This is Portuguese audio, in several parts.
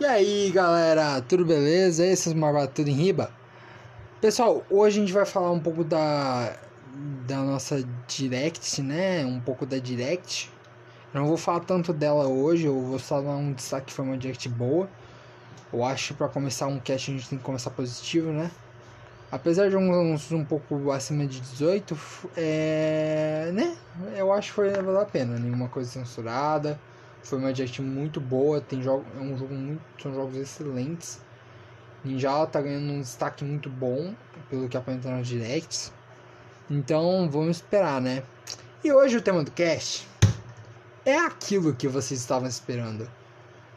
E aí galera, tudo beleza? Esses marbados tudo em riba? Pessoal, hoje a gente vai falar um pouco da, da nossa Direct, né? Um pouco da Direct. Não vou falar tanto dela hoje, eu vou só dar um destaque que foi uma Direct boa. Eu acho que para começar um cast a gente tem que começar positivo, né? Apesar de uns anúncios um pouco acima de 18, é, né? Eu acho que foi valeu a pena, nenhuma coisa censurada foi uma direct muito boa, tem jogo, é um jogo muito, são jogos excelentes. Ninja tá ganhando um destaque muito bom pelo que aparenta nas directs. Então vamos esperar, né? E hoje o tema do cast é aquilo que vocês estavam esperando.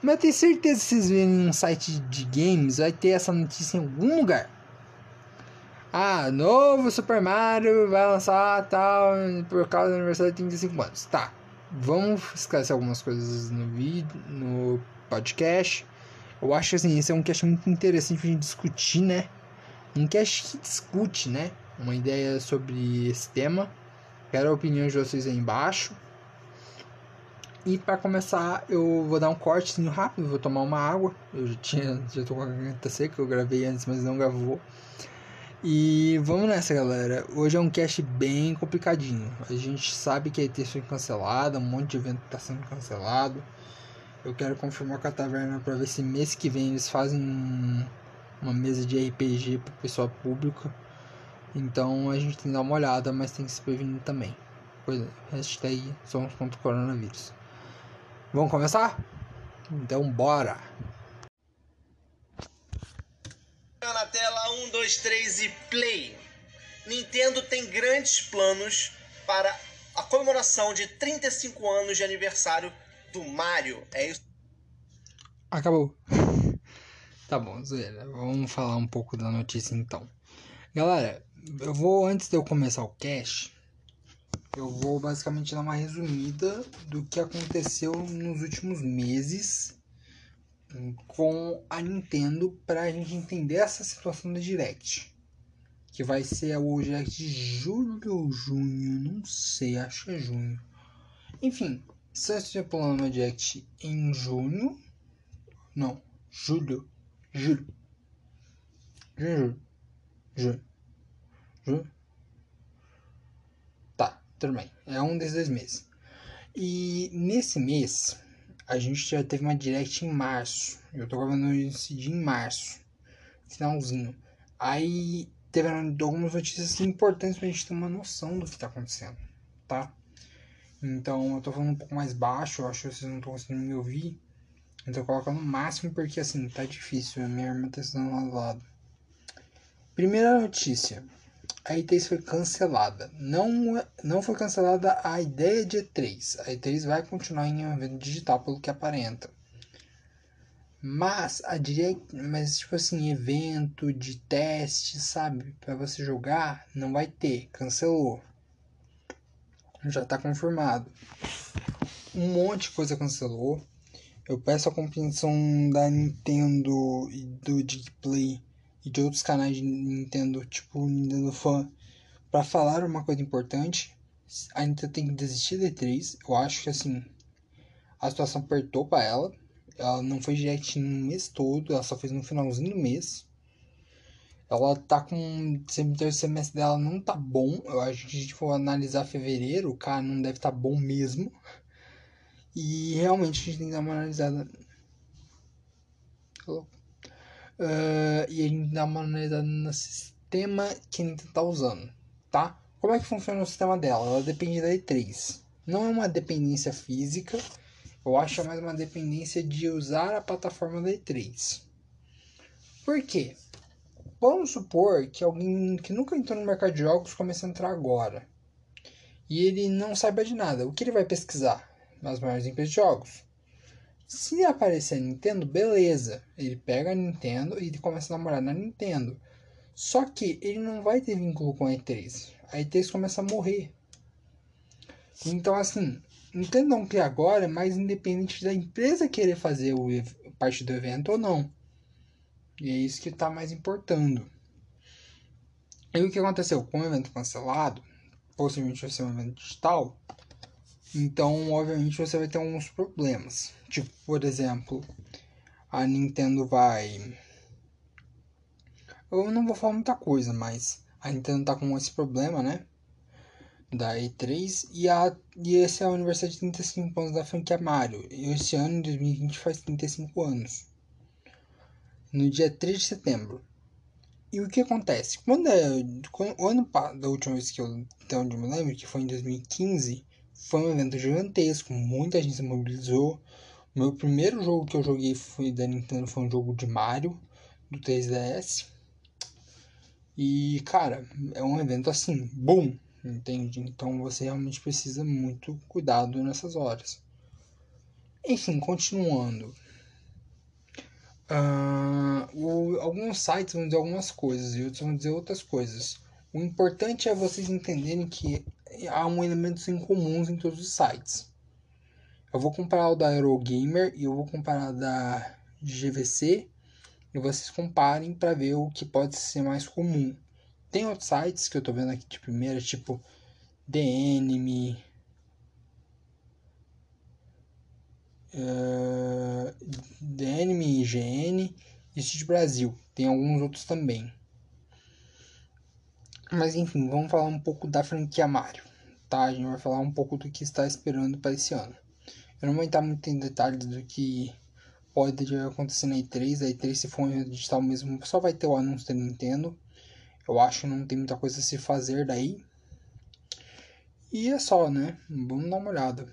Mas eu tenho certeza que vocês verem um site de games vai ter essa notícia em algum lugar. Ah, novo Super Mario vai lançar tal por causa do aniversário de 35 anos. Tá, vamos esclarecer algumas coisas no vídeo, no podcast. Eu acho que assim, esse é um cast muito interessante pra gente discutir, né? Um cast que discute, né? Uma ideia sobre esse tema. Quero a opinião de vocês aí embaixo. E para começar, eu vou dar um cortezinho rápido, vou tomar uma água. Eu já tinha, já tô com a garganta seca, eu gravei antes, mas não gravou. E vamos nessa, galera. Hoje é um cast bem complicadinho. A gente sabe que a ET foi cancelada, um monte de evento está sendo cancelado. Eu quero confirmar com a taverna para ver se mês que vem eles fazem uma mesa de RPG para pessoal público. Então a gente tem que dar uma olhada, mas tem que se prevenir também. Pois é, hashtag somos contra o coronavírus. Vamos começar? Então bora! Na tela 1, 2, 3 e play. Nintendo tem grandes planos para a comemoração de 35 anos de aniversário do Mario. É isso. Acabou. tá bom, zoeira. Vamos falar um pouco da notícia então. Galera, eu vou, antes de eu começar o cast, eu vou basicamente dar uma resumida do que aconteceu nos últimos meses com a Nintendo para a gente entender essa situação da Direct. Que vai ser o Direct de julho ou junho, não sei, acho que é junho. Enfim, se você pulando uma Direct em junho, não, julho, julho, julho, julho, julho, tá, tudo bem, é um desses dois meses. E nesse mês, a gente já teve uma direct em março. Eu tô gravando esse dia em março. Finalzinho. Aí teve algumas notícias importantes pra gente ter uma noção do que tá acontecendo, tá? Então eu tô falando um pouco mais baixo, eu acho que vocês não estão conseguindo me ouvir. Então eu coloco no máximo porque assim, tá difícil, minha irmã tá estudando lá do lado. Primeira notícia a E3 foi cancelada. Não, não foi cancelada a ideia de E3. A E3 vai continuar em um evento digital, pelo que aparenta. Mas a direct, mas tipo assim, evento de teste, sabe, para você jogar, não vai ter, cancelou. Já tá confirmado. Um monte de coisa cancelou. Eu peço a compreensão da Nintendo e do Digplay e de outros canais de Nintendo, tipo Nintendo Fan, para falar uma coisa importante. A Nintendo tem que desistir da E3. Eu acho que assim, a situação apertou para ela. Ela não foi direct no mês todo, ela só fez no finalzinho do mês. Ela tá com. O semestre dela não tá bom. Eu acho que a gente for analisar fevereiro, o cara não deve estar tá bom mesmo. E realmente a gente tem que dar uma analisada. Hello? Uh, e gente dá uma analisada no sistema que a Nintendo está usando, tá? Como é que funciona o sistema dela? Ela depende da E3. Não é uma dependência física, eu acho é mais uma dependência de usar a plataforma da E3. Por quê? Vamos supor que alguém que nunca entrou no mercado de jogos comece a entrar agora. E ele não saiba de nada. O que ele vai pesquisar? Nas maiores empresas de jogos. Se aparecer Nintendo, beleza. Ele pega a Nintendo e começa a namorar na Nintendo. Só que ele não vai ter vínculo com a E3. A E3 começa a morrer. Então, assim, Nintendo não cria agora, mas independente da empresa querer fazer o parte do evento ou não. E é isso que está mais importando. E o que aconteceu? Com o evento cancelado, possivelmente vai ser um evento digital, então, obviamente, você vai ter alguns problemas. Tipo, por exemplo, a Nintendo vai. Eu não vou falar muita coisa, mas a Nintendo tá com esse problema, né? Da E3 e, a, e esse é o aniversário de 35 anos da franquia Mario. E esse ano, em 2020, faz 35 anos. No dia 3 de setembro. E o que acontece? Quando, é, quando o ano da última vez que eu, até onde eu me lembro, que foi em 2015, foi um evento gigantesco, muita gente se mobilizou. Meu primeiro jogo que eu joguei foi da Nintendo foi um jogo de Mario do 3DS. E cara, é um evento assim, boom, entende? Então você realmente precisa muito cuidado nessas horas. Enfim, continuando. Uh, o, alguns sites vão dizer algumas coisas e outros vão dizer outras coisas. O importante é vocês entenderem que há um elementos em comuns em todos os sites. Eu vou comparar o da Eurogamer e eu vou comparar da GVC e vocês comparem para ver o que pode ser mais comum. Tem outros sites que eu tô vendo aqui de primeira, tipo DNM, uh, DNM, IGN e City Brasil. Tem alguns outros também. Mas enfim, vamos falar um pouco da franquia Mario. Tá? A gente vai falar um pouco do que está esperando para esse ano. Eu não vou entrar muito em detalhes do que pode acontecer na E3. A E3, se for um digital mesmo, só vai ter o anúncio da Nintendo. Eu acho que não tem muita coisa a se fazer daí. E é só, né? Vamos dar uma olhada.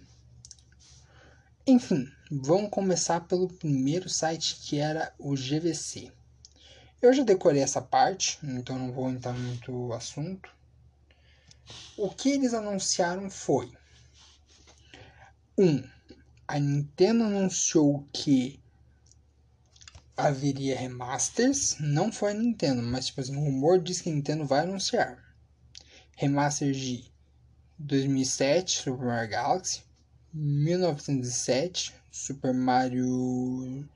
Enfim, vamos começar pelo primeiro site que era o GVC. Eu já decorei essa parte, então não vou entrar muito no assunto. O que eles anunciaram foi: 1. Um, a Nintendo anunciou que haveria remasters. Não foi a Nintendo, mas tipo assim, o rumor diz que a Nintendo vai anunciar remasters de 2007 Super Mario Galaxy, 1907 Super Mario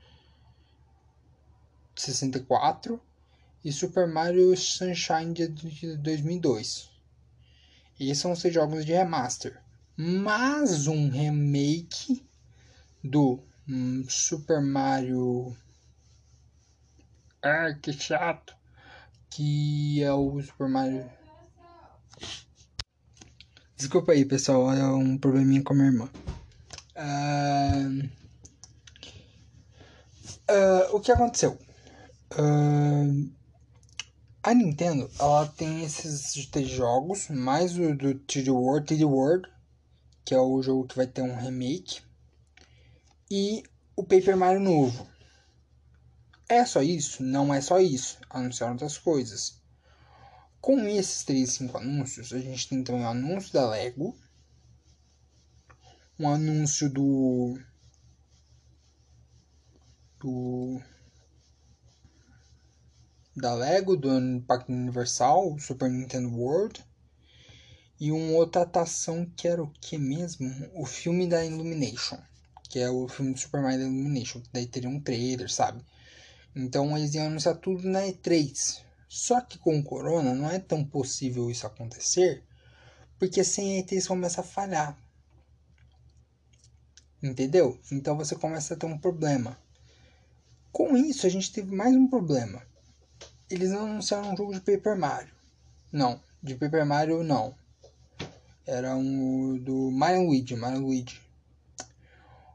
64 e Super Mario Sunshine de 2002. Esses são os seis jogos de remaster. Mas um remake do um, Super Mario. Ah, que chato! Que é o Super Mario. Desculpa aí, pessoal, é um probleminha com a minha irmã. Uh... Uh, o que aconteceu? Uh, a Nintendo, ela tem esses três jogos, mais o do 3D World, 3D World, que é o jogo que vai ter um remake, e o Paper Mario novo. É só isso? Não é só isso. Anunciaram outras coisas. Com esses três, cinco anúncios, a gente tem também o anúncio da Lego, um anúncio do do da Lego, do Parque Universal, Super Nintendo World. E uma outra atração que era o que mesmo? O filme da Illumination. Que é o filme do Super Mario Illumination. Que daí teria um trailer, sabe? Então eles iam anunciar tudo na E3. Só que com o Corona não é tão possível isso acontecer. Porque sem a E3 começa a falhar. Entendeu? Então você começa a ter um problema. Com isso, a gente teve mais um problema eles não anunciaram um jogo de Paper Mario. Não, de Paper Mario não. Era um do Mario Luigi, Mario Luigi.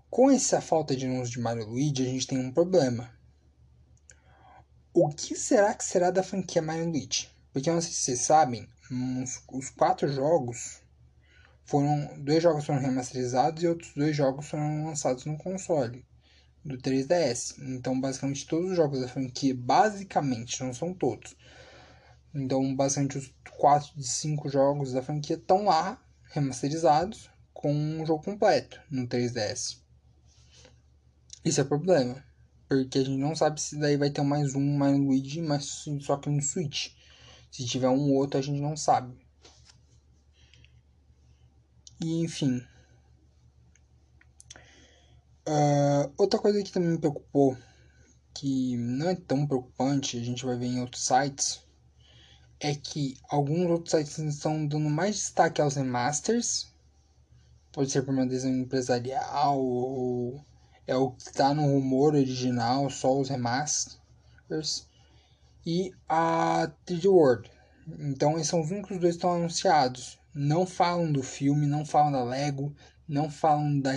Com essa falta de anúncio de Mario Luigi, a gente tem um problema. O que será que será da franquia Mario Luigi? Porque não sei se vocês sabem, os, os quatro jogos foram. Dois jogos foram remasterizados e outros dois jogos foram lançados no console do 3DS. Então, basicamente, todos os jogos da franquia, basicamente, não são todos. Então, basicamente, os 4 de 5 jogos da franquia estão lá, remasterizados, com um jogo completo no 3DS. Isso é problema. Porque a gente não sabe se daí vai ter mais um Mario Luigi, mas só que no Switch. Se tiver um outro, a gente não sabe. E enfim, Uh, outra coisa que também me preocupou, que não é tão preocupante, a gente vai ver em outros sites, é que alguns outros sites estão dando mais destaque aos remasters, pode ser por uma decisão empresarial ou é o que está no rumor original, só os remasters. E a 3D World. Então esses são os únicos dois que estão anunciados. Não falam do filme, não falam da Lego, não falam da,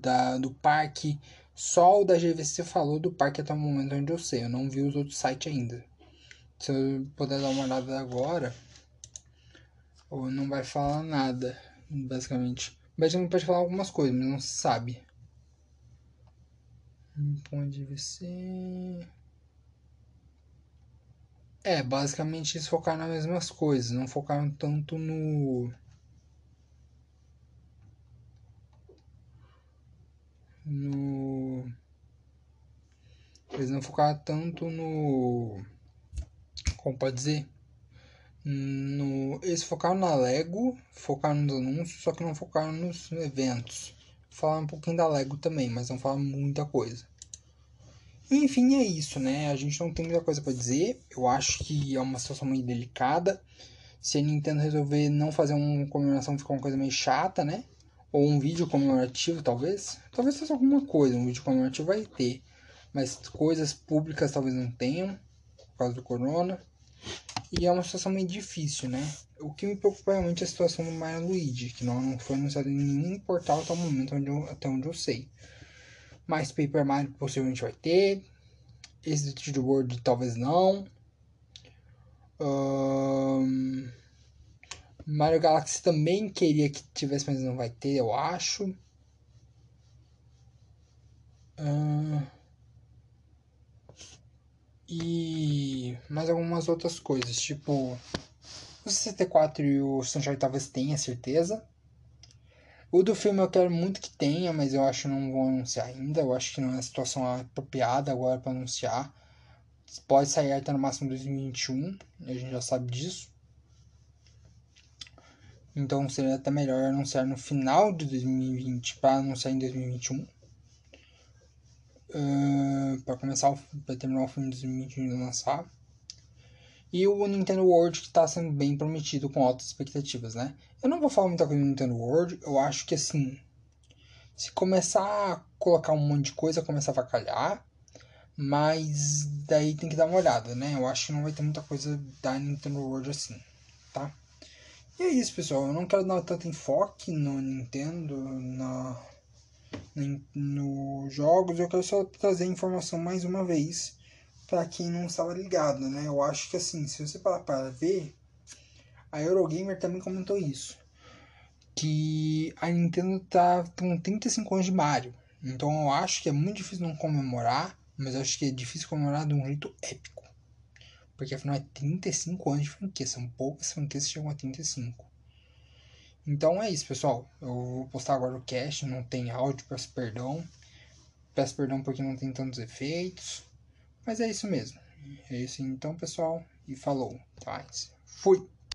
da, do parque. Só o da GVC falou do parque até o momento onde eu sei. Eu não vi os outros sites ainda. Se eu puder dar uma olhada agora, ou não vai falar nada, basicamente. Basicamente pode falar algumas coisas, mas não se sabe. Pode GVC. É, basicamente eles focaram nas mesmas coisas, não focaram tanto no. No. Eles não focaram tanto no. Como pode dizer? No, eles focaram na Lego, focaram nos anúncios, só que não focaram nos eventos. Falaram um pouquinho da Lego também, mas não falaram muita coisa. Enfim, é isso, né? A gente não tem muita coisa para dizer. Eu acho que é uma situação muito delicada. Se a Nintendo resolver não fazer uma comemoração, fica uma coisa meio chata, né? Ou um vídeo comemorativo, talvez. Talvez faça alguma coisa. Um vídeo comemorativo vai ter. Mas coisas públicas talvez não tenham, por causa do corona. E é uma situação meio difícil, né? O que me preocupa realmente é a situação do Mario Luigi, que não, foi anunciado em nenhum portal até o momento, onde eu, até onde eu sei. Mas Paper Mario possivelmente vai ter. Esse do 3D World talvez não. Um, Mario Galaxy também queria que tivesse, mas não vai ter, eu acho. Uh, e mais algumas outras coisas, tipo o 64 e o Sunshine talvez tenha certeza. O do filme eu quero muito que tenha, mas eu acho que não vou anunciar ainda. Eu acho que não é a situação apropriada agora para anunciar. Pode sair até no máximo 2021, a gente já sabe disso. Então seria até melhor anunciar no final de 2020 para anunciar em 2021. Uh, para começar, para terminar o filme de 2021 e lançar. E o Nintendo World que está sendo bem prometido com altas expectativas, né? Eu não vou falar muita coisa do Nintendo World, eu acho que assim, se começar a colocar um monte de coisa, começa a vacalhar, mas daí tem que dar uma olhada, né? Eu acho que não vai ter muita coisa da Nintendo World assim, tá? E é isso, pessoal. Eu não quero dar tanto enfoque no Nintendo, na, no jogos, eu quero só trazer informação mais uma vez para quem não estava ligado, né? Eu acho que assim, se você parar para ver, a Eurogamer também comentou isso. Que a Nintendo tá com 35 anos de Mario. Então eu acho que é muito difícil não comemorar, mas acho que é difícil comemorar de um jeito épico. Porque afinal é 35 anos de franquia, são poucas franquias que chegam a 35. Então é isso, pessoal. Eu vou postar agora o cast, não tem áudio, peço perdão. Peço perdão porque não tem tantos efeitos. Mas é isso mesmo. É isso então, pessoal. E falou. Tá? Fui.